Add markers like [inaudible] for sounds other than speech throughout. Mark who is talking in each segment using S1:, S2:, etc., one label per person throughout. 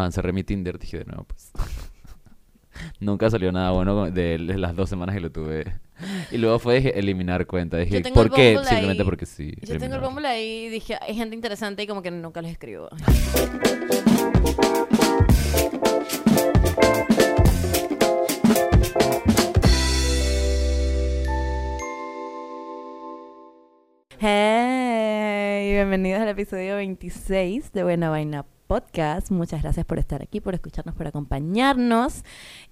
S1: Man, cerré mi Tinder, dije de nuevo, pues. [laughs] Nunca salió nada bueno de las dos semanas que lo tuve. Y luego fue dije, eliminar cuenta. Dije, ¿por qué? Simplemente porque sí.
S2: Yo tengo el Bumble ahí y dije, hay gente interesante y como que nunca les escribo. Hey, bienvenidos al episodio 26 de Buena Vaina Podcast. Muchas gracias por estar aquí, por escucharnos, por acompañarnos.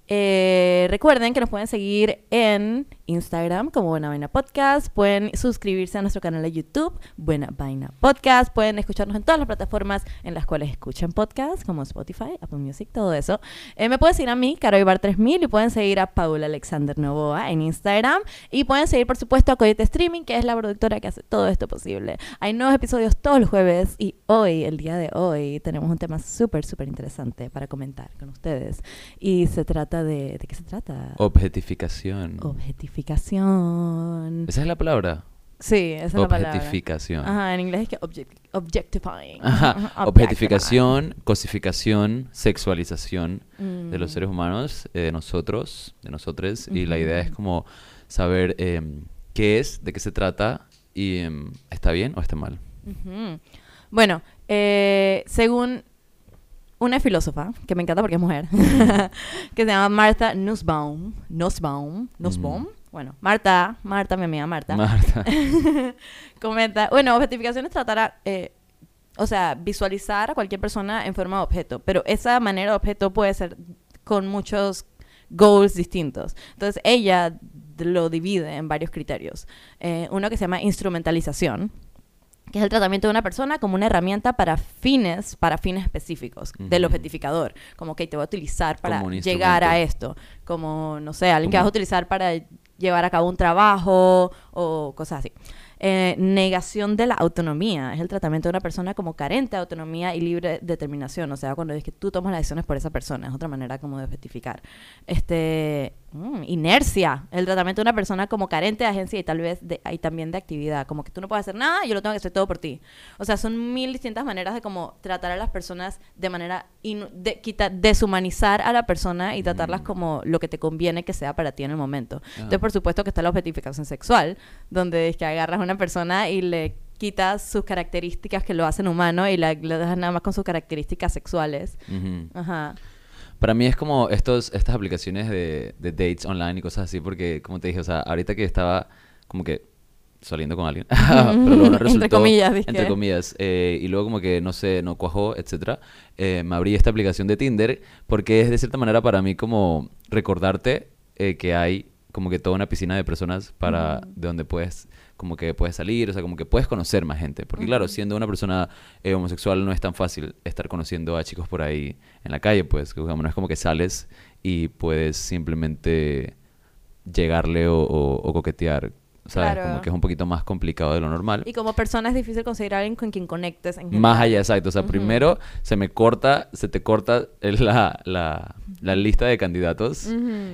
S2: Eh, recuerden que nos pueden seguir en Instagram como Buena Vaina Podcast. Pueden suscribirse a nuestro canal de YouTube, Buena Vaina Podcast. Pueden escucharnos en todas las plataformas en las cuales escuchan podcast, como Spotify, Apple Music, todo eso. Eh, me pueden seguir a mí, Caro Ibar 3000, y pueden seguir a Paula Alexander Novoa en Instagram. Y pueden seguir, por supuesto, a Coyote Streaming, que es la productora que hace todo esto posible. Hay nuevos episodios todos los jueves y hoy, el día de hoy, tenemos un tema súper, súper interesante para comentar con ustedes. Y se trata de... ¿De qué se trata?
S1: Objetificación.
S2: Objetificación.
S1: ¿Esa es la palabra?
S2: Sí, esa es la palabra.
S1: Objetificación.
S2: Ajá, en inglés es que objectifying.
S1: Ajá. Objetificación, cosificación, sexualización de los mm. seres humanos, eh, de nosotros, de nosotros. Y la idea es como saber em, qué es, de qué se trata y em, está bien o está mal.
S2: Bueno, eh, según una filósofa, que me encanta porque es mujer, [laughs] que se llama Martha Nussbaum. Nussbaum. Nussbaum. Bueno, Marta, Marta, mi amiga Marta.
S1: Marta. [laughs]
S2: comenta, bueno, objetificación es tratar a, eh, o sea, visualizar a cualquier persona en forma de objeto, pero esa manera de objeto puede ser con muchos goals distintos. Entonces, ella lo divide en varios criterios. Eh, uno que se llama instrumentalización, que es el tratamiento de una persona como una herramienta para fines, para fines específicos del objetificador. Como que te voy a utilizar para llegar a esto. Como, no sé, alguien que vas a utilizar para llevar a cabo un trabajo o cosas así. Eh, negación de la autonomía. Es el tratamiento de una persona como carente de autonomía y libre determinación. O sea, cuando es que tú tomas las decisiones por esa persona. Es otra manera como de objetificar. Este, mm, inercia. El tratamiento de una persona como carente de agencia y tal vez de, y también de actividad. Como que tú no puedes hacer nada yo lo tengo que hacer todo por ti. O sea, son mil distintas maneras de como tratar a las personas de manera... de, deshumanizar a la persona y tratarlas mm. como lo que te conviene que sea para ti en el momento. Entonces, por supuesto que está la objetificación sexual, donde es que agarras una persona y le quitas sus características que lo hacen humano y la, le dejas nada más con sus características sexuales. Ajá.
S1: Para mí es como estos, estas aplicaciones de, de, dates online y cosas así, porque como te dije, o sea, ahorita que estaba como que saliendo con alguien, [laughs] pero luego no resultó,
S2: entre comillas,
S1: entre comillas, eh, y luego como que no sé, no cuajó, etcétera, eh, me abrí esta aplicación de Tinder porque es de cierta manera para mí como recordarte eh, que hay como que toda una piscina de personas para de donde puedes como que puedes salir, o sea, como que puedes conocer más gente. Porque claro, siendo una persona eh, homosexual no es tan fácil estar conociendo a chicos por ahí en la calle, pues, no es como que sales y puedes simplemente llegarle o coquetear ¿sabes? Como que es un poquito más complicado de lo normal.
S2: Y como persona es difícil conseguir a alguien con quien conectes. En
S1: más allá, exacto. O sea, primero se me corta, se te corta la, la, la lista de candidatos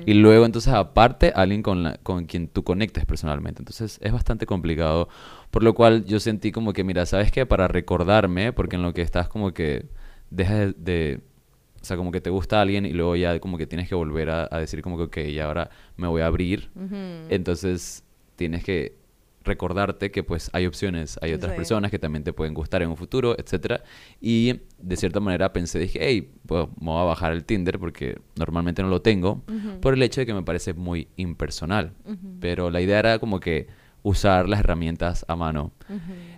S1: y luego entonces aparte alguien con, la, con quien tú conectes personalmente. Entonces es bastante complicado. Por lo cual yo sentí como que, mira, ¿sabes qué? Para recordarme, porque en lo que estás como que dejas de, o sea, como que te gusta alguien y luego ya como que tienes que volver a, decir como que, ok, y ahora me voy a abrir. Entonces tienes que recordarte que pues hay opciones, hay otras personas que también te pueden gustar en un futuro, etcétera. Y de cierta manera pensé, dije, hey, pues me voy a bajar el Tinder porque normalmente no lo tengo, por el hecho de que me parece muy impersonal. Pero la idea era como que usar las herramientas a mano.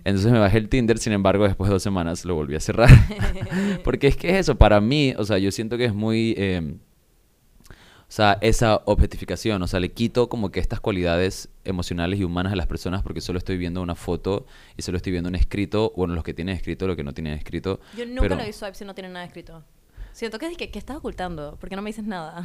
S1: Entonces me bajé el Tinder, sin embargo, después de dos semanas lo volví a cerrar. [laughs] [laughs] porque es que es eso, para mí, o sea, yo siento que es muy... Em, o sea, esa objetificación, o sea, le quito como que estas cualidades emocionales y humanas a las personas porque solo estoy viendo una foto y solo estoy viendo un escrito, bueno, los que tienen escrito, los que no tienen escrito.
S2: Yo nunca lo vi swipe si no tienen nada escrito. Siento que, que, que estás ocultando, porque no me dices nada.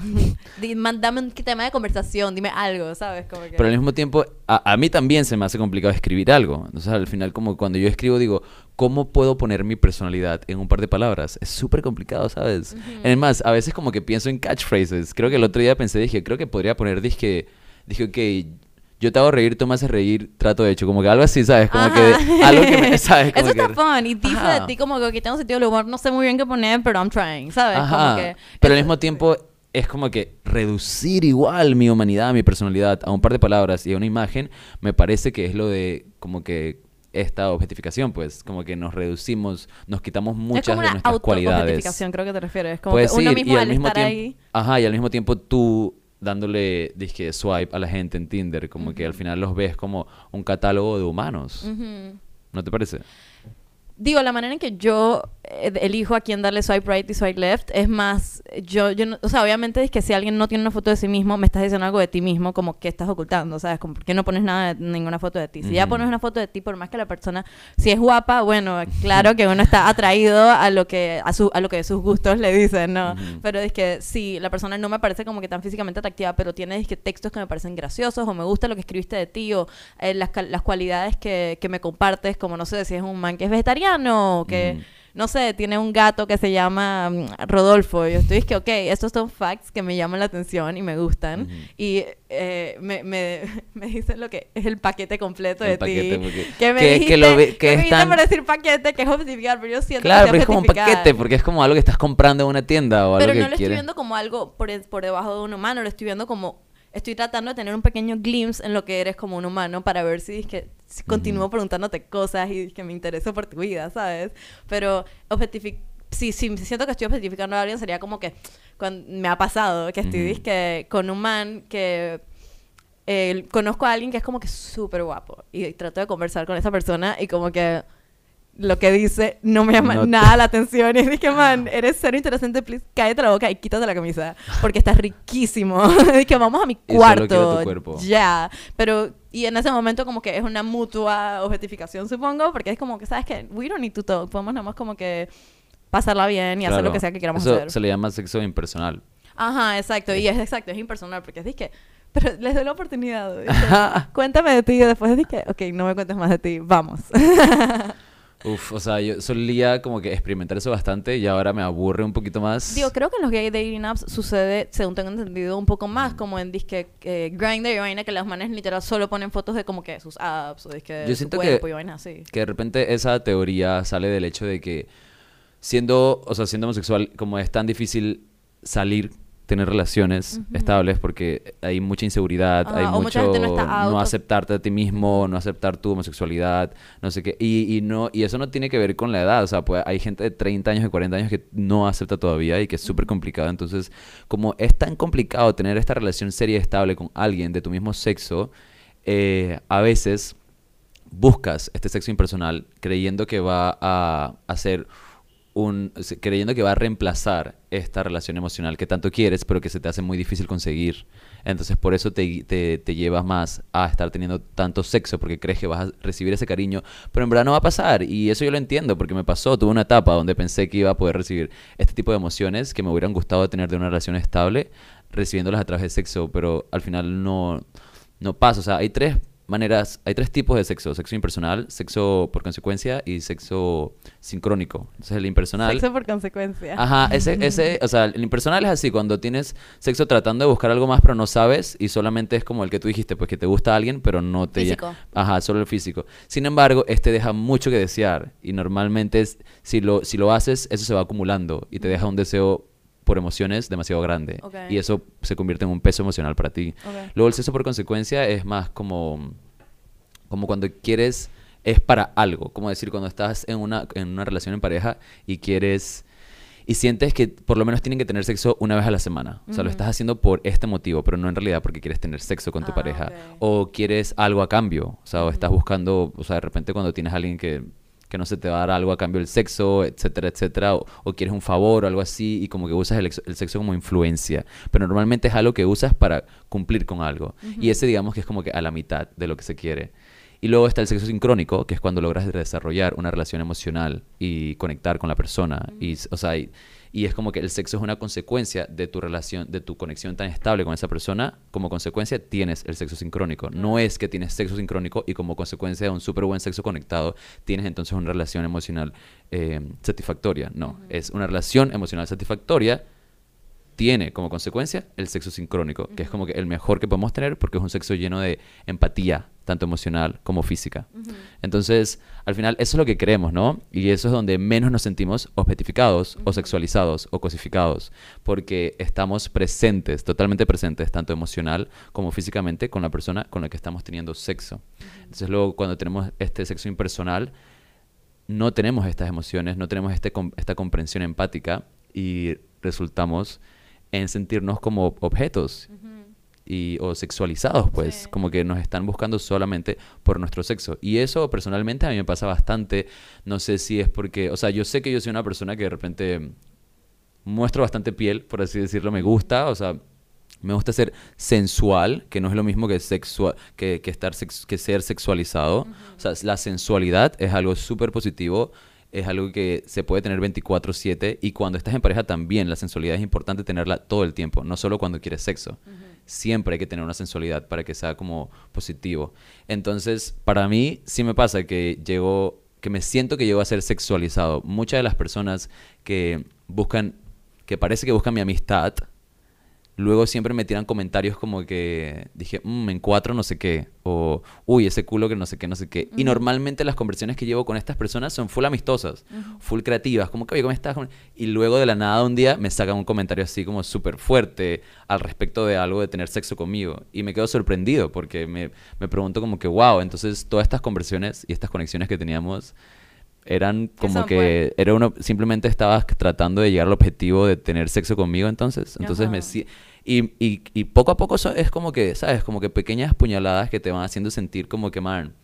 S2: [laughs] Dame un tema de conversación, dime algo, ¿sabes? Como
S1: Pero al mismo tiempo, a, mí también se me hace complicado escribir algo. Entonces, al final, como cuando yo escribo, digo, ¿cómo puedo poner mi personalidad en un par de palabras? Es súper complicado, ¿sabes? Además, a veces como que pienso en catchphrases. Creo que el otro día pensé, dije, creo que podría poner, dije, dije, ok, yo te hago reír, tú me haces reír, trato de hecho, como que algo así, ¿sabes? Como
S2: Ajá.
S1: que [laughs] algo que me, [laughs] ¿sabes? Como
S2: Eso
S1: que-
S2: está fun y dice de ti como que tengo sentido del humor, no sé muy bien qué poner, pero I'm trying, ¿sabes?
S1: Ajá.
S2: Como que
S1: Pero al mismo tiempo es como que reducir igual mi humanidad, mi personalidad a un par de palabras y a una imagen, me parece que es lo de como que esta objetificación, pues, como que nos reducimos, nos quitamos
S2: es
S1: muchas
S2: como
S1: de nuestras cualidades.
S2: auto-objetificación, creo que te refieres. Como
S1: Puedes
S2: que uno
S1: ir,
S2: mismo
S1: y al
S2: al
S1: mismo
S2: estar
S1: tiempo,
S2: ahí.
S1: ajá, y al mismo tiempo tú dándole, dizque, swipe a la gente en Tinder, como que al final los ves como un catálogo de humanos. ¿No te parece?
S2: Digo, la manera en que yo eh, elijo a quién darle swipe right y swipe left es más, yo, yo no- o sea, obviamente es que si alguien no tiene una foto de sí mismo, me estás diciendo algo de ti mismo, como que estás ocultando, ¿sabes? Como, ¿por qué no pones nada, ninguna foto de ti? Si ya pones una foto de ti, por más que la persona, si es guapa, bueno, claro que uno está atraído a lo que, a, su, a lo que sus gustos le dicen, ¿no? Pero es que si la persona no me parece como que tan físicamente atractiva, pero tiene es que textos que me parecen graciosos, o me gusta lo que escribiste de ti, o eh, las, las cualidades que, que me compartes, como no sé, si es un man que es vegetariano, o que,
S1: Ujú.
S2: no sé, tiene un gato que se llama mm, Rodolfo. Y yo estoy, es que, ok, estos son facts que me llaman la atención y me gustan. Y eh, me, me, [laughs] me dicen lo que es el paquete completo
S1: El
S2: de
S1: paquete,
S2: ti. Que me
S1: que- que
S2: dijiste,
S1: lo que
S2: que me
S1: es
S2: dijiste
S1: tan-
S2: por decir paquete, que es objetificar, pero yo siento
S1: Claro,
S2: que
S1: pero es
S2: estoy
S1: como un paquete, porque es como algo que estás comprando en una tienda o algo
S2: Pero
S1: que
S2: no lo estoy
S1: quieres.
S2: viendo como algo por, por debajo de un humano, lo estoy viendo como... Estoy tratando de tener un pequeño glimpse en lo que eres como un humano para ver si, es que, si continúo preguntándote cosas y que me intereso por tu vida, ¿sabes? Pero objetific si, si siento que estoy objetificando a alguien sería como que cuando me ha pasado que estoy dizque, con un man que eh, conozco a alguien que es como que súper guapo y trato de conversar con esa persona y como que lo que dice no me llama
S1: No te-
S2: nada la atención. [laughs] Y dije, man, eres cero interesante, please, cállate la boca y quítate la camisa. Porque estás riquísimo. [laughs] dije, vamos a mi
S1: Y
S2: cuarto. Ya. Pero, y en ese momento como que es una mutua objetificación, supongo, porque es como que, ¿sabes qué? We don't need to talk. Podemos nada más como que pasarla bien y hacer lo
S1: Claro.
S2: que sea que queramos
S1: Eso
S2: hacer.
S1: se le llama sexo impersonal.
S2: Ajá, exacto. Y es exacto, es impersonal, porque es que... Pero les doy la oportunidad.
S1: Ajá. [laughs]
S2: Cuéntame de ti y después dije, ok, no me cuentes más de ti, vamos.
S1: Uf, o sea, yo solía como que experimentar eso bastante y ahora me aburre un poquito más.
S2: Digo, creo que en los gay dating apps sucede, según tengo entendido, un poco más, como en disque eh, Grindr y vaina, que las manes literal solo ponen fotos de como que sus apps o disque
S1: Yo
S2: su
S1: siento
S2: cuerpo
S1: que-
S2: y vainas así.
S1: que de repente esa teoría sale del hecho de que siendo, o sea, siendo homosexual, como es tan difícil salir, tener relaciones estables porque hay mucha inseguridad,
S2: Ajá,
S1: hay mucho
S2: no
S1: aceptarte a ti mismo, no aceptar tu homosexualidad, no sé qué, y, y no y eso no tiene que ver con la edad, o sea, pues hay gente de 30 años, de 40 años que no acepta todavía y que es súper complicado, entonces, como es tan complicado tener esta relación seria y estable con alguien de tu mismo sexo, eh, a veces buscas este sexo impersonal creyendo que va a hacer creyendo que va a reemplazar esta relación emocional que tanto quieres pero que se te hace muy difícil conseguir entonces por eso te, te, llevas más a estar teniendo tanto sexo porque crees que vas a recibir ese cariño pero en verdad no va a pasar y eso yo lo entiendo porque me pasó tuve una etapa donde pensé que iba a poder recibir este tipo de emociones que me hubieran gustado tener de una relación estable recibiéndolas a través del sexo pero al final no no pasa. O sea, hay tres maneras, hay tres tipos de sexo. Sexo impersonal, sexo por consecuencia y sexo sincrónico. Entonces el impersonal...
S2: Sexo por consecuencia.
S1: Ajá, ese, ese, o sea, el impersonal es así, cuando tienes sexo tratando de buscar algo más pero no sabes y solamente es como el que tú dijiste, pues que te gusta alguien pero no te...
S2: Físico.
S1: Ajá, solo el físico. Sin embargo, este deja mucho que desear y normalmente es, si, lo, si lo haces, eso se va acumulando y te deja un deseo por emociones demasiado grande
S2: Ok.
S1: y eso se convierte en un peso emocional para ti. Luego el sexo por consecuencia es más como, como cuando quieres, es para algo, como decir cuando estás en una, en una relación en pareja y quieres y sientes que por lo menos tienen que tener sexo una vez a la semana. O sea, lo estás haciendo por este motivo, pero no en realidad porque quieres tener sexo con tu
S2: Ah,
S1: pareja. O quieres algo a cambio. O sea, o estás buscando, o sea, de repente cuando tienes a alguien que, que no se te va a dar algo a cambio del sexo, etcétera, etcétera, o, o quieres un favor o algo así y como que usas el, ex- el sexo como influencia. Pero normalmente es algo que usas para cumplir con algo. Y ese digamos que es como que a la mitad de lo que se quiere. Y luego está el sexo sincrónico, que es cuando logras desarrollar una relación emocional y conectar con la persona. Y, o sea, y, y es como que el sexo es una consecuencia de tu relación, de tu conexión tan estable con esa persona. Como consecuencia tienes el sexo sincrónico. No es que tienes sexo sincrónico y como consecuencia de un súper buen sexo conectado tienes entonces una relación emocional eh, satisfactoria. No, es una relación emocional satisfactoria tiene como consecuencia el sexo sincrónico, que es como que el mejor que podemos tener porque es un sexo lleno de empatía, tanto emocional como física. Entonces, al final, eso es lo que queremos, ¿no? Y eso es donde menos nos sentimos objetificados o sexualizados o cosificados, porque estamos presentes, totalmente presentes, tanto emocional como físicamente, con la persona con la que estamos teniendo sexo. Entonces, luego, cuando tenemos este sexo impersonal, no tenemos estas emociones, no tenemos este, esta comprensión empática y resultamos en sentirnos como objetos y, o sexualizados, pues, como que nos están buscando solamente por nuestro sexo. Y eso personalmente a mí me pasa bastante, no sé si es porque, o sea, yo sé que yo soy una persona que de repente muestro bastante piel, por así decirlo, me gusta, o sea, me gusta ser sensual, que no es lo mismo que, sexual, que, que estar que ser sexualizado. O sea, la sensualidad es algo súper positivo es algo que se puede tener 24/7 y cuando estás en pareja también la sensualidad es importante tenerla todo el tiempo, no solo cuando quieres sexo. Siempre hay que tener una sensualidad para que sea como positivo. Entonces, para mí sí me pasa que llego, que me siento que llego a ser sexualizado. Muchas de las personas que buscan, que parece que buscan mi amistad, luego siempre me tiran comentarios como que dije, mmm, en cuatro no sé qué, o uy, ese culo que no sé qué, no sé qué. Y normalmente las conversaciones que llevo con estas personas son full amistosas, full creativas, como que, oye, ¿cómo estás? Y luego de la nada un día me sacan un comentario así como súper fuerte al respecto de algo de tener sexo conmigo. Y me quedo sorprendido porque me, me pregunto como que, wow, entonces todas estas conversaciones y estas conexiones que teníamos eran como que era uno simplemente estabas tratando de llegar al objetivo de tener sexo conmigo entonces. Entonces me y, y, y, poco a poco es como que sabes como que pequeñas puñaladas que te van haciendo sentir como que man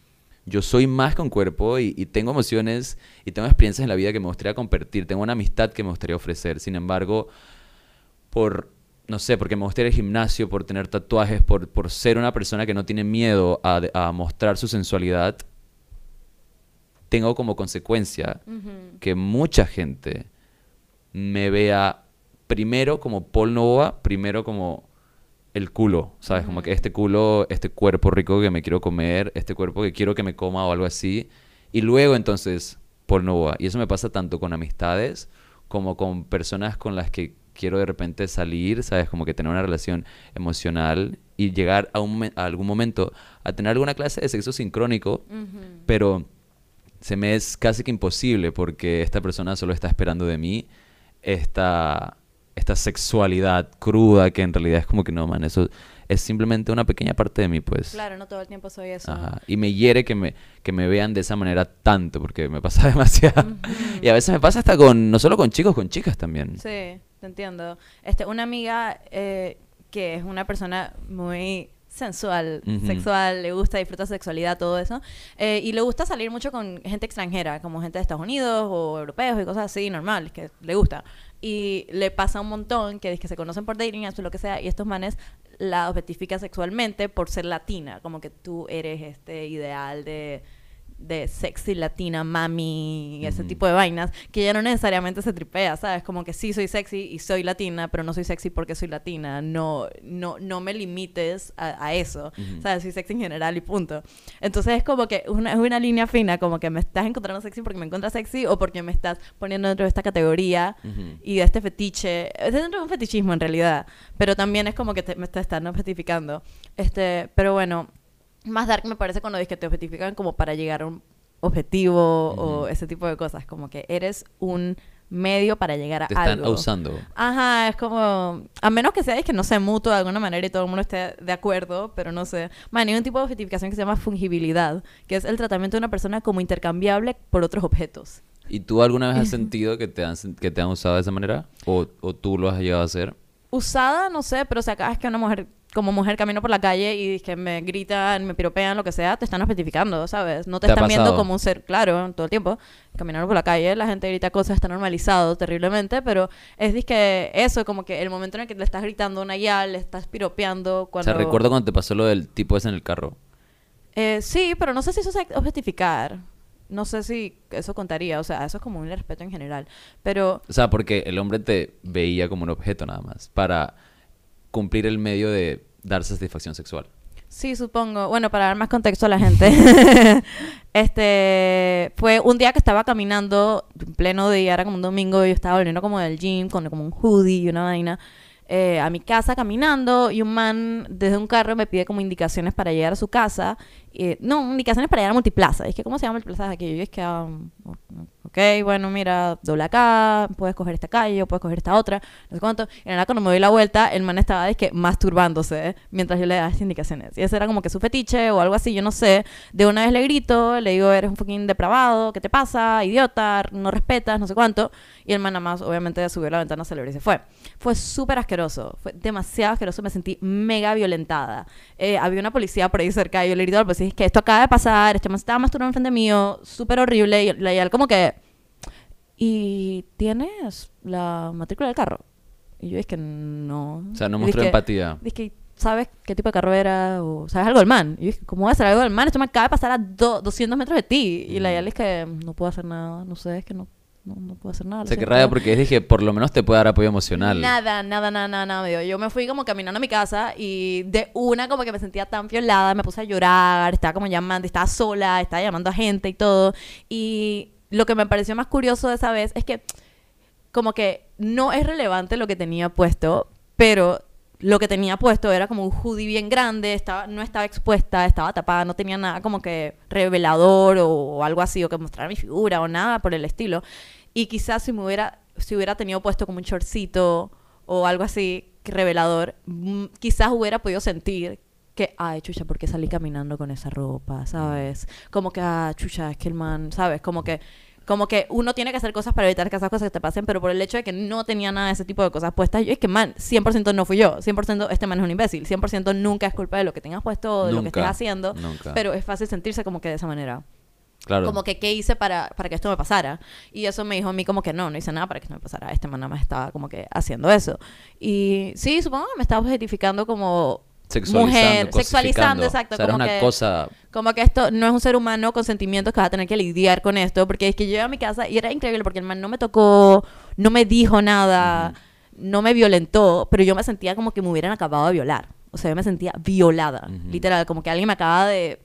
S1: yo soy más que un cuerpo y, y, tengo emociones y tengo experiencias en la vida que me gustaría compartir tengo una amistad que me gustaría ofrecer. Sin embargo por no sé, porque me gustaría el gimnasio, por tener tatuajes, por, por ser una persona que no tiene miedo a, a mostrar su sensualidad, tengo como consecuencia que mucha gente me vea primero como Paul Nova, primero como el culo, ¿sabes? Como que este culo, este cuerpo rico que me quiero comer, este cuerpo que quiero que me coma o algo así. Y luego entonces Paul Nova. Y eso me pasa tanto con amistades como con personas con las que quiero de repente salir, ¿sabes? Como que tener una relación emocional y llegar a, un, a algún momento a tener alguna clase de sexo sincrónico, pero se me es casi que imposible porque esta persona solo está esperando de mí esta, esta sexualidad cruda que en realidad es como que no, man, eso es simplemente una pequeña parte de mí, pues.
S2: Claro, no todo el tiempo soy eso.
S1: Y me hiere que me, que me vean de esa manera tanto porque me pasa [laughs] demasiado. Y a veces me pasa hasta con, no solo con chicos, con chicas también.
S2: Sí, te entiendo. Este, una amiga eh, que es una persona muy sensual, sexual, le gusta, disfruta sexualidad, todo eso. Eh, y le gusta salir mucho con gente extranjera, como gente de Estados Unidos o europeos y cosas así, normales, que le gusta. Y le pasa un montón que, que se conocen por dating, o lo que sea, y estos manes la objetifican sexualmente por ser latina, como que tú eres este ideal de de sexy latina, mami, ese tipo de vainas, que ya no necesariamente se tripea, ¿sabes? Como que sí soy sexy y soy latina, pero no soy sexy porque soy latina. No, no, no me limites a, eso, ¿sabes? Soy sexy en general y punto. Entonces es como que una, es una línea fina, como que me estás encontrando sexy porque me encuentras sexy o porque me estás poniendo dentro de esta categoría y de este fetiche. Es dentro de un fetichismo en realidad, pero también es como que me te están objetificando. Este, pero bueno, más dark me parece cuando dices que te objetifican como para llegar a un objetivo o ese tipo de cosas, como que eres un medio para llegar a
S1: te están usando.
S2: Ajá, es como a menos que sea que no sea mutuo de alguna manera y todo el mundo esté de acuerdo, pero no sé. Man, hay un tipo de objetificación que se llama fungibilidad, que es el tratamiento de una persona como intercambiable por otros objetos.
S1: ¿Y tú alguna vez has [laughs] sentido que te han, que te han usado de esa manera? ¿O, o tú lo has llegado a hacer?
S2: Usada, no sé, pero o sea, cada vez que una mujer como mujer camino por la calle y que me gritan, me piropean, lo que sea, te están especificando, ¿sabes? No te, están viendo como un ser, claro, todo el tiempo. Caminando por la calle, la gente grita cosas, está normalizado terriblemente, pero es que eso, como que el momento en el que le estás gritando una guía, le estás piropeando cuando...
S1: O sea, recuerdo cuando te pasó lo del tipo ese en el carro.
S2: Eh, sí, pero no sé si eso es objetificar. No sé si eso contaría, o sea, eso es como un respeto en general, pero...
S1: O sea, porque el hombre te veía como un objeto nada más, para cumplir el medio de dar satisfacción sexual.
S2: Sí, supongo. Bueno, para dar más contexto a la gente, [laughs] este fue un día que estaba caminando en pleno día, era como un domingo, y yo estaba volviendo como del gym con como un hoodie y una vaina. eh, a mi casa caminando y un man desde un carro me pide como indicaciones para llegar a su casa. Eh, no, indicaciones para llegar a Multiplaza. Es que, ¿cómo se llama Multiplaza aquí? Yo es que, um, ok, bueno, mira, dobla acá, puedes coger esta calle puedes coger esta otra, no sé cuánto. Y en nada, cuando me doy la vuelta, el man estaba, es que, masturbándose mientras yo le daba estas indicaciones. Y ese era como que su fetiche o algo así, yo no sé. De una vez le grito, le digo, eres un fucking depravado, ¿qué te pasa? Idiota, no respetas, no sé cuánto. Y el man nada más, obviamente, subió la ventana, se le y se fue. Fue súper asqueroso, fue demasiado asqueroso, me sentí mega violentada. Eh, había una policía por ahí cerca y yo le grito al es que esto acaba de pasar, este man estaba masturbando enfrente mío, súper horrible. Y, y él como que, ¿y tienes la matrícula del carro? Y yo es que no.
S1: O sea, no mostró
S2: dije-
S1: empatía.
S2: Dije, ¿sabes qué tipo de carro era? O ¿sabes algo del man? Y yo dije, ¿cómo voy a saber algo del man? Esto me acaba de pasar a do- 200 metros de ti. Y la
S1: Mm.
S2: Yali es que no puedo hacer nada, no sé, es que no, no, no puedo hacer nada.
S1: O sea, qué
S2: siento".
S1: raya porque dije, por lo menos te puede dar apoyo emocional.
S2: Nada, nada, nada, nada, nada. dio. Yo me fui como caminando a mi casa y de una como que me sentía tan violada, me puse a llorar, estaba como llamando, estaba sola, estaba llamando a gente y todo. Y lo que me pareció más curioso de esa vez es que como que no es relevante lo que tenía puesto, pero lo que tenía puesto era como un hoodie bien grande, estaba, no estaba expuesta, estaba tapada, no tenía nada como que revelador o, o algo así, o que mostrara mi figura o nada por el estilo. Y quizás si me hubiera, si hubiera tenido puesto como un shortcito o algo así revelador, mm, quizás hubiera podido sentir que, ay, chucha, ¿por qué salí caminando con esa ropa? ¿Sabes? Como que, ah, chucha, es que el man, ¿sabes? Como que, como que uno tiene que hacer cosas para evitar que esas cosas te pasen, pero por el hecho de que no tenía nada de ese tipo de cosas puestas, yo es que, man, 100% no fui yo, 100% este man es un imbécil, 100% nunca es culpa de lo que tengas puesto o de lo que estés haciendo,
S1: nunca.
S2: pero es fácil sentirse como que de esa manera.
S1: Claro.
S2: Como que qué hice para, para que esto me pasara. Y eso me dijo a mí como que no, no hice nada para que esto me pasara. Este man nada más estaba como que haciendo eso. Y sí, supongo que me estaba objetificando como
S1: Sexualizando,
S2: mujer, sexualizando, exacto.
S1: O sea,
S2: como
S1: una
S2: que,
S1: cosa...
S2: como que esto no es un ser humano con sentimientos que va a tener que lidiar con esto. Porque es que yo llegué a mi casa y era increíble porque el man no me tocó, no me dijo nada, no me violentó, pero yo me sentía como que me hubieran acabado de violar. O sea, yo me sentía violada,
S1: Ujú.
S2: literal, como que alguien me acaba de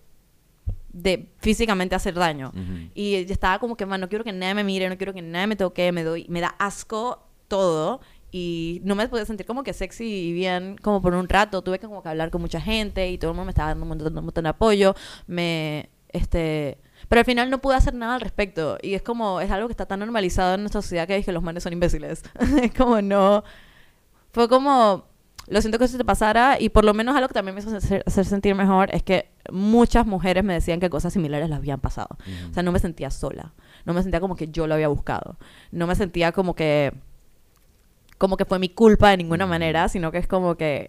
S2: de físicamente hacer daño. Y estaba como que, man, no quiero que nadie me mire, no quiero que nadie me toque, me doy, me da asco todo. Y no me podía sentir como que sexy y bien como por un rato. Tuve que como que hablar con mucha gente y todo el mundo me estaba dando un montón, un montón de apoyo. Me, este... Pero al final no pude hacer nada al respecto. Y es como, es algo que está tan normalizado en nuestra sociedad que dije, los manes son imbéciles. [laughs] es como no... Fue como, lo siento que eso te pasara y por lo menos algo que también me hizo hacer, hacer sentir mejor es que muchas mujeres me decían que cosas similares las habían pasado. O sea, no me sentía sola. No me sentía como que yo lo había buscado. No me sentía como que como que fue mi culpa de ninguna manera, sino que es como que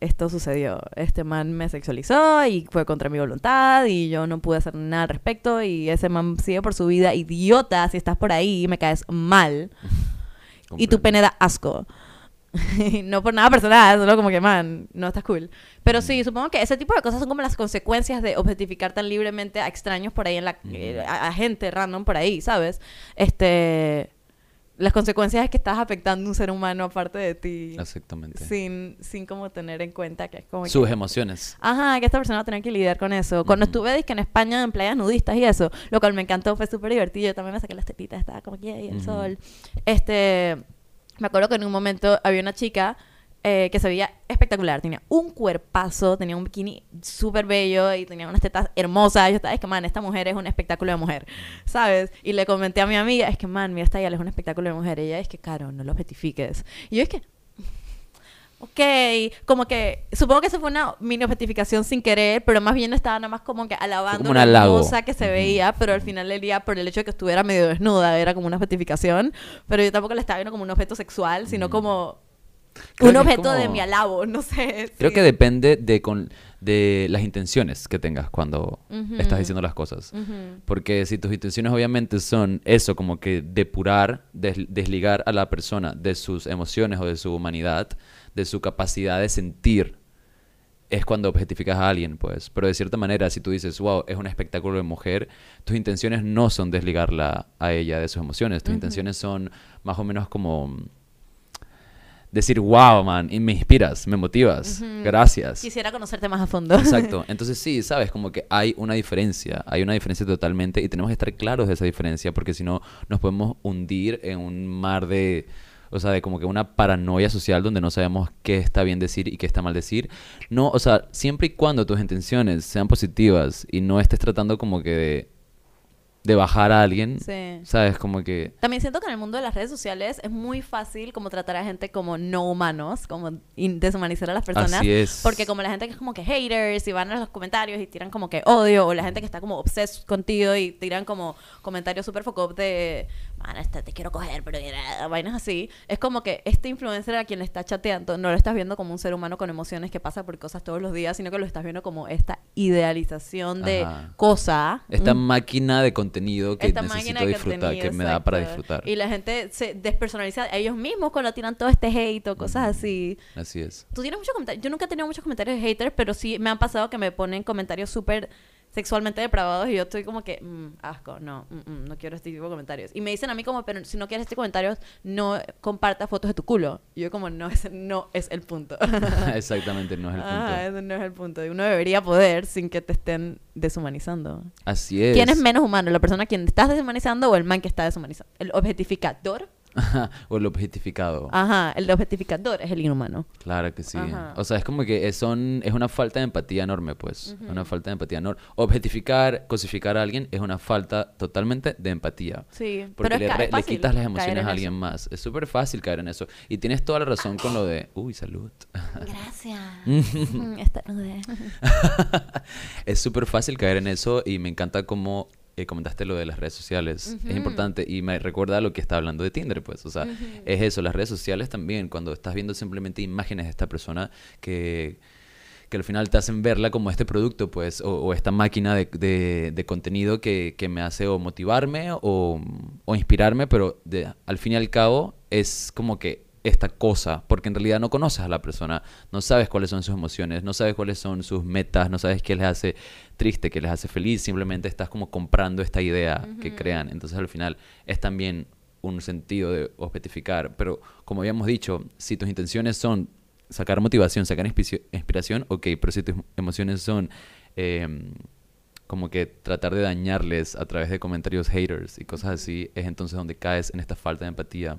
S2: esto sucedió. Este man me sexualizó y fue contra mi voluntad y yo no pude hacer nada al respecto y ese man sigue por su vida. Idiota, si estás por ahí me caes mal [laughs] y tu pene da asco. [laughs] no por nada personal, solo como que, man, no estás cool. Pero sí, supongo que ese tipo de cosas son como las consecuencias de objetificar tan libremente a extraños por ahí en la...
S1: Ujú.
S2: eh, a, a gente random por ahí, ¿sabes? Este... Las consecuencias es que estás afectando a un ser humano aparte de ti.
S1: Exactamente.
S2: Sin, sin como tener en cuenta que es como que-
S1: Sus emociones.
S2: Ajá, que esta persona va a tener que lidiar con eso. Cuando
S1: Ujú.
S2: estuve dizque, en España en playas nudistas y eso, lo cual me encantó, fue súper divertido. Yo también me saqué las tetitas, estaba como que ahí el sol. Este, me acuerdo que en un momento había una chica eh, que se veía espectacular. Tenía un cuerpazo, tenía un bikini súper bello y tenía unas tetas hermosas. Yo estaba, es que, man, esta mujer es un espectáculo de mujer, ¿sabes? Y le comenté a mi amiga, es que, man, mira, esta ya es un espectáculo de mujer. Y ella, es que, caro, no lo objetifiques. Y yo, es que, ok, como que supongo que eso fue una mini objetificación sin querer, pero más bien estaba nada más como que alabando
S1: como halago.
S2: hermosa que se veía, pero al final del día, por el hecho de que estuviera medio desnuda, era como una objetificación, pero yo tampoco la estaba viendo como un objeto sexual, sino
S1: Mm.
S2: como
S1: Creo
S2: un objeto de mi alabo, [laughs] no sé.
S1: Creo
S2: sí.
S1: que depende de, con, de las intenciones que tengas cuando estás diciendo las cosas.
S2: Ujú.
S1: Porque si tus intenciones obviamente son eso, como que depurar, des- desligar a la persona de sus emociones o de su humanidad, de su capacidad de sentir, es cuando objetificas a alguien, pues. Pero de cierta manera, si tú dices, wow, es un espectáculo de mujer, tus intenciones no son desligarla a ella de sus emociones. Tus intenciones son más o menos como decir, wow, man, y me inspiras, me motivas, gracias.
S2: Quisiera conocerte más a fondo.
S1: Exacto. [laughs] Entonces sí, sabes, como que hay una diferencia, hay una diferencia totalmente y tenemos que estar claros de esa diferencia porque si no nos podemos hundir en un mar de o sea, de como que una paranoia social donde no sabemos qué está bien decir y qué está mal decir. No, o sea, siempre y cuando tus intenciones sean positivas y no estés tratando como que de de bajar a alguien,
S2: Sí.
S1: ¿sabes? Como que...
S2: También siento que en el mundo de las redes sociales es muy fácil como tratar a gente como no humanos, como deshumanizar a las personas.
S1: Así es.
S2: Porque como la gente que es como que haters y van a los comentarios y tiran como que odio, o la gente que está como obsessed contigo y tiran como comentarios súper focop de, man, este, te quiero coger, pero vainas así. Es como que este influencer a quien le está chateando no lo estás viendo como un ser humano con emociones que pasa por cosas todos los días, sino que lo estás viendo como esta idealización de
S1: Ajá.
S2: cosa.
S1: Esta
S2: un
S1: máquina de contenido que
S2: esta
S1: necesito disfrutar, que me da para
S2: exacto.
S1: disfrutar.
S2: Y la gente se despersonaliza a ellos mismos cuando tiran todo este hate o cosas así.
S1: Así es.
S2: Tú tienes muchos comentarios. Yo nunca he tenido muchos comentarios de haters, pero sí me han pasado que me ponen comentarios súper sexualmente depravados y yo estoy como que, mm, asco, no, mm, mm, no quiero este tipo de comentarios. Y me dicen a mí como, pero si no quieres este comentario, no compartas fotos de tu culo. Y yo como, no, ese no es el punto. [laughs]
S1: Exactamente, no es el punto.
S2: Ajá, ese no es el punto. Y uno debería poder sin que te estén deshumanizando.
S1: Así es.
S2: ¿Quién es menos humano? ¿La persona a quien estás deshumanizando o el man que está deshumanizando? ¿El objetificador? [laughs]
S1: o el objetificado.
S2: Ajá, el objetificador es el inhumano.
S1: Claro que sí.
S2: Ajá.
S1: O sea, es como que es, son, es una falta de empatía enorme, pues. Una falta de empatía enorme. Objetificar, cosificar a alguien es una falta totalmente de empatía.
S2: Sí,
S1: Porque
S2: pero es
S1: le, quitas las emociones a alguien
S2: eso.
S1: más. Es súper fácil caer en eso. Y tienes toda la razón con lo de... Uy, salud.
S2: Gracias. [laughs] Mm,
S1: es súper [laughs] fácil caer en eso y me encanta cómo eh, comentaste lo de las redes sociales. Es importante y me recuerda a lo que está hablando de Tinder, pues. O sea, es eso, las redes sociales también, cuando estás viendo simplemente imágenes de esta persona que, que al final te hacen verla como este producto, pues, o, o esta máquina de, de- de contenido que, que me hace o motivarme o, o inspirarme, pero de- al fin y al cabo es como que esta cosa, porque en realidad no conoces a la persona, no sabes cuáles son sus emociones, no sabes cuáles son sus metas, no sabes qué les hace triste, qué les hace feliz, simplemente estás como comprando esta idea que crean. Entonces al final es también un sentido de objetificar, pero como habíamos dicho, si tus intenciones son sacar motivación, sacar inspi- inspiración, ok, pero si tus emociones son em, como que tratar de dañarles a través de comentarios haters y cosas así, es entonces donde caes en esta falta de empatía.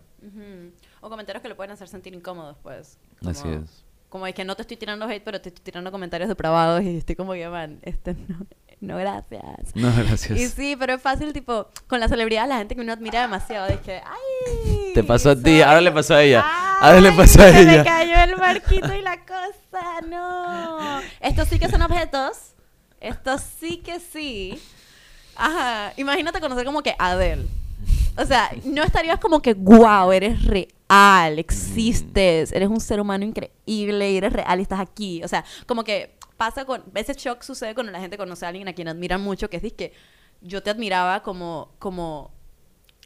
S2: O comentarios que lo pueden hacer sentir incómodos, pues.
S1: Así
S2: Como-
S1: es.
S2: Como es que no te estoy tirando hate, pero te estoy tirando comentarios depravados y estoy como que, man, este no, no gracias.
S1: No, gracias.
S2: Y sí, pero es fácil, tipo, con la celebridad, la gente que uno admira demasiado, es que, ay.
S1: Te pasó a ti, ahora le pasó a ella.
S2: Ay,
S1: Ahora le pasó a
S2: se
S1: ella.
S2: me cayó el marquito y la cosa, no. Estos sí que son objetos. Estos sí que sí. Ajá, imagínate conocer como que Adele. O sea, no estarías como que, wow, eres real, existes, eres un ser humano increíble eres real y estás aquí. O sea, como que pasa con, ese shock sucede cuando la gente conoce a alguien a quien admira mucho, que es que yo te admiraba como, como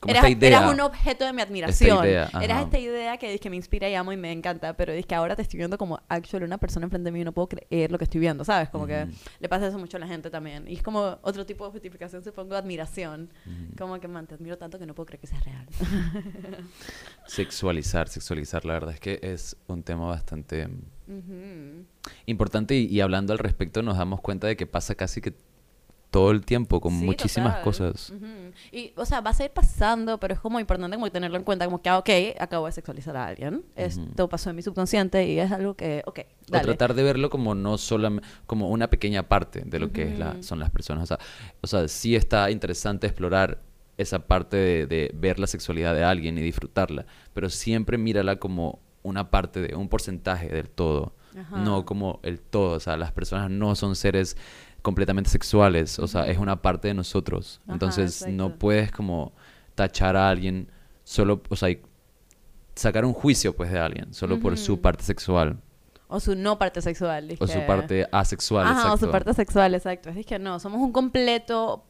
S1: Como
S2: eras,
S1: esta idea.
S2: eras un objeto de mi admiración.
S1: idea,
S2: Eras esta idea que, que me inspira y amo y me encanta, pero es que ahora te estoy viendo como actual una persona enfrente de mí y no puedo creer lo que estoy viendo, ¿sabes? Como que le pasa eso mucho a la gente también. Y es como otro tipo de justificación, supongo, admiración. Como que, man, te admiro tanto que no puedo creer que seas real. [laughs]
S1: Sexualizar, sexualizar, la verdad es que es un tema bastante importante y, y hablando al respecto nos damos cuenta de que pasa casi que todo el tiempo con
S2: Sí,
S1: muchísimas
S2: total.
S1: cosas.
S2: Ujú. Y, o sea, va a seguir pasando, pero es como importante como tenerlo en cuenta, como que, ah, ok, acabo de sexualizar a alguien. Esto pasó en mi subconsciente y es algo que, ok,
S1: O
S2: dale.
S1: tratar de verlo como no solamente como una pequeña parte de lo que es la, son las personas. O sea, o sea, sí está interesante explorar esa parte de, de ver la sexualidad de alguien y disfrutarla, pero siempre mírala como una parte de un porcentaje del todo,
S2: Ajá.
S1: no como el todo. O sea, las personas no son seres completamente sexuales, o sea, es una parte de nosotros.
S2: Ajá,
S1: Entonces no
S2: exacto.
S1: puedes como tachar a alguien solo, o sea, sacar un juicio pues de alguien solo por su parte sexual.
S2: O su no parte sexual.
S1: O su parte asexual,
S2: Ajá, o
S1: exacto.
S2: su parte sexual, exacto. Es que no, somos un completo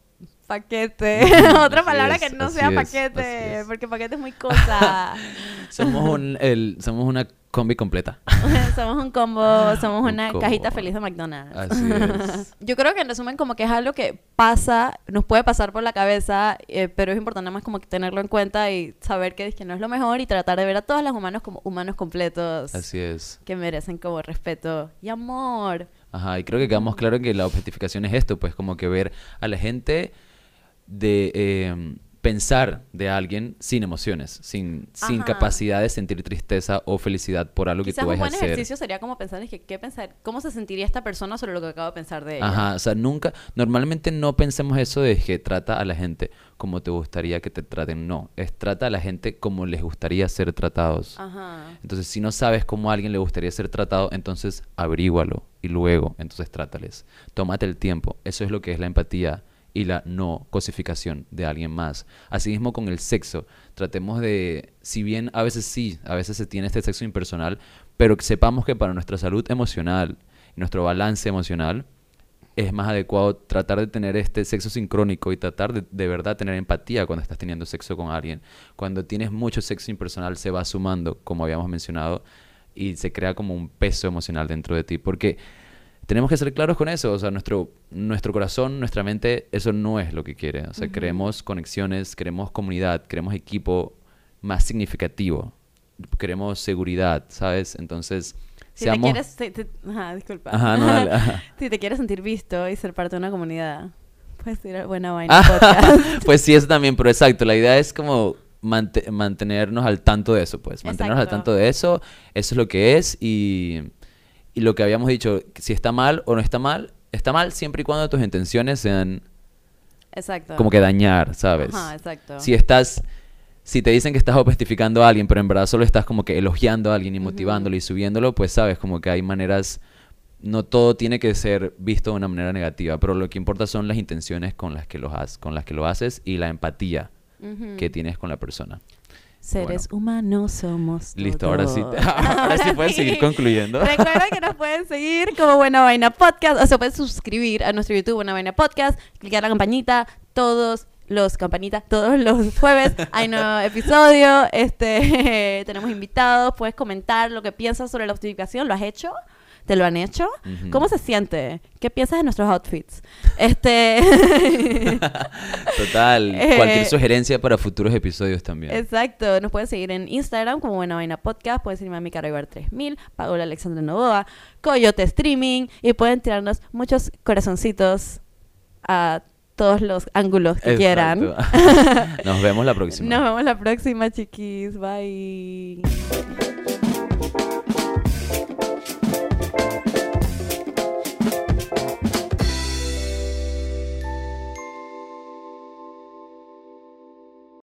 S2: paquete. [laughs] Otra
S1: Así
S2: palabra
S1: es,
S2: que no sea
S1: es,
S2: paquete, porque paquete es muy cosa. [laughs]
S1: Somos, un, el, somos una combi completa. [laughs]
S2: somos un combo, somos
S1: Un
S2: una
S1: combo.
S2: cajita feliz de McDonald's.
S1: Así es. [laughs]
S2: Yo creo que en resumen como que es algo que pasa, nos puede pasar por la cabeza, eh, pero es importante más como que tenerlo en cuenta y saber que, que no es lo mejor y tratar de ver a todos los humanos como humanos completos
S1: Así es.
S2: que merecen como respeto y amor.
S1: Ajá, y creo que quedamos claro que la objetificación es esto, pues como que ver a la gente de, eh, pensar de alguien sin emociones, sin, sin capacidad de sentir tristeza o felicidad por algo
S2: Quizás
S1: que tú
S2: un
S1: vayas a
S2: buen
S1: hacer.
S2: ejercicio sería como pensar, es que, ¿qué pensar? ¿Cómo se sentiría esta persona sobre lo que acabo de pensar de ella?
S1: Ajá, o sea, nunca, normalmente no pensemos eso de que trata a la gente como te gustaría que te traten, no, es trata a la gente como les gustaría ser tratados.
S2: Ajá.
S1: Entonces, si no sabes cómo a alguien le gustaría ser tratado, entonces averígualo y luego, entonces trátales. Tómate el tiempo. Eso es lo que es la empatía y la no cosificación de alguien más. Asimismo con el sexo, tratemos de, si bien a veces sí, a veces se tiene este sexo impersonal, pero que sepamos que para nuestra salud emocional nuestro balance emocional, es más adecuado tratar de tener este sexo sincrónico y tratar de, de verdad tener empatía cuando estás teniendo sexo con alguien. Cuando tienes mucho sexo impersonal se va sumando, como habíamos mencionado, y se crea como un peso emocional dentro de ti. Porque tenemos que ser claros con eso. O sea, nuestro, nuestro corazón, nuestra mente, eso no es lo que quiere. O sea,
S2: Ujú.
S1: queremos conexiones, queremos comunidad, queremos equipo más significativo. Queremos seguridad, ¿sabes? Entonces,
S2: Si
S1: seamos...
S2: te quieres... si te- Ajá, disculpa.
S1: Ajá, no, dale, [laughs] ajá.
S2: si te quieres sentir visto y ser parte de una comunidad, puedes ir a Buena Vaina Podcast. [laughs]
S1: pues sí, eso también, pero exacto, la idea es como mante- mantenernos al tanto de eso, pues, mantenernos al
S2: Exacto.
S1: tanto de eso, eso es lo que es y, y lo que habíamos dicho, si está mal o no está mal, está mal siempre y cuando tus intenciones sean
S2: Exacto.
S1: como que dañar, ¿sabes?
S2: Ajá, exacto.
S1: Si estás, si te dicen que estás objetificando a alguien, pero en verdad solo estás como que elogiando a alguien y motivándolo y subiéndolo, pues sabes, como que hay maneras, no todo tiene que ser visto de una manera negativa, pero lo que importa son las intenciones con las que lo, has, con las que lo haces y la empatía que tienes con la persona.
S2: Seres humanos somos
S1: Listo, ahora sí, [laughs] ahora sí puedes seguir concluyendo. [laughs]
S2: Recuerda que nos pueden seguir como Buena Vaina Podcast, o se pueden suscribir a nuestro YouTube Buena Vaina Podcast, clicar la campanita todos los campanitas todos los [laughs] jueves hay nuevo episodio, este tenemos invitados, puedes comentar lo que piensas sobre la optimización, ¿lo has hecho? ¿Te lo han hecho? ¿Cómo se siente? ¿Qué piensas de nuestros outfits? Este [laughs]
S1: Total,
S2: Eh,
S1: cualquier sugerencia para futuros episodios también.
S2: Exacto, nos pueden seguir en Instagram como Buena Vaina Podcast, pueden seguirme a mi Carabar 3000, Paola Alexandra Novoa, Coyote Streaming y pueden tirarnos muchos corazoncitos a todos los ángulos que quieran. [laughs]
S1: Nos vemos la próxima.
S2: Nos vemos la próxima, chiquis. Bye.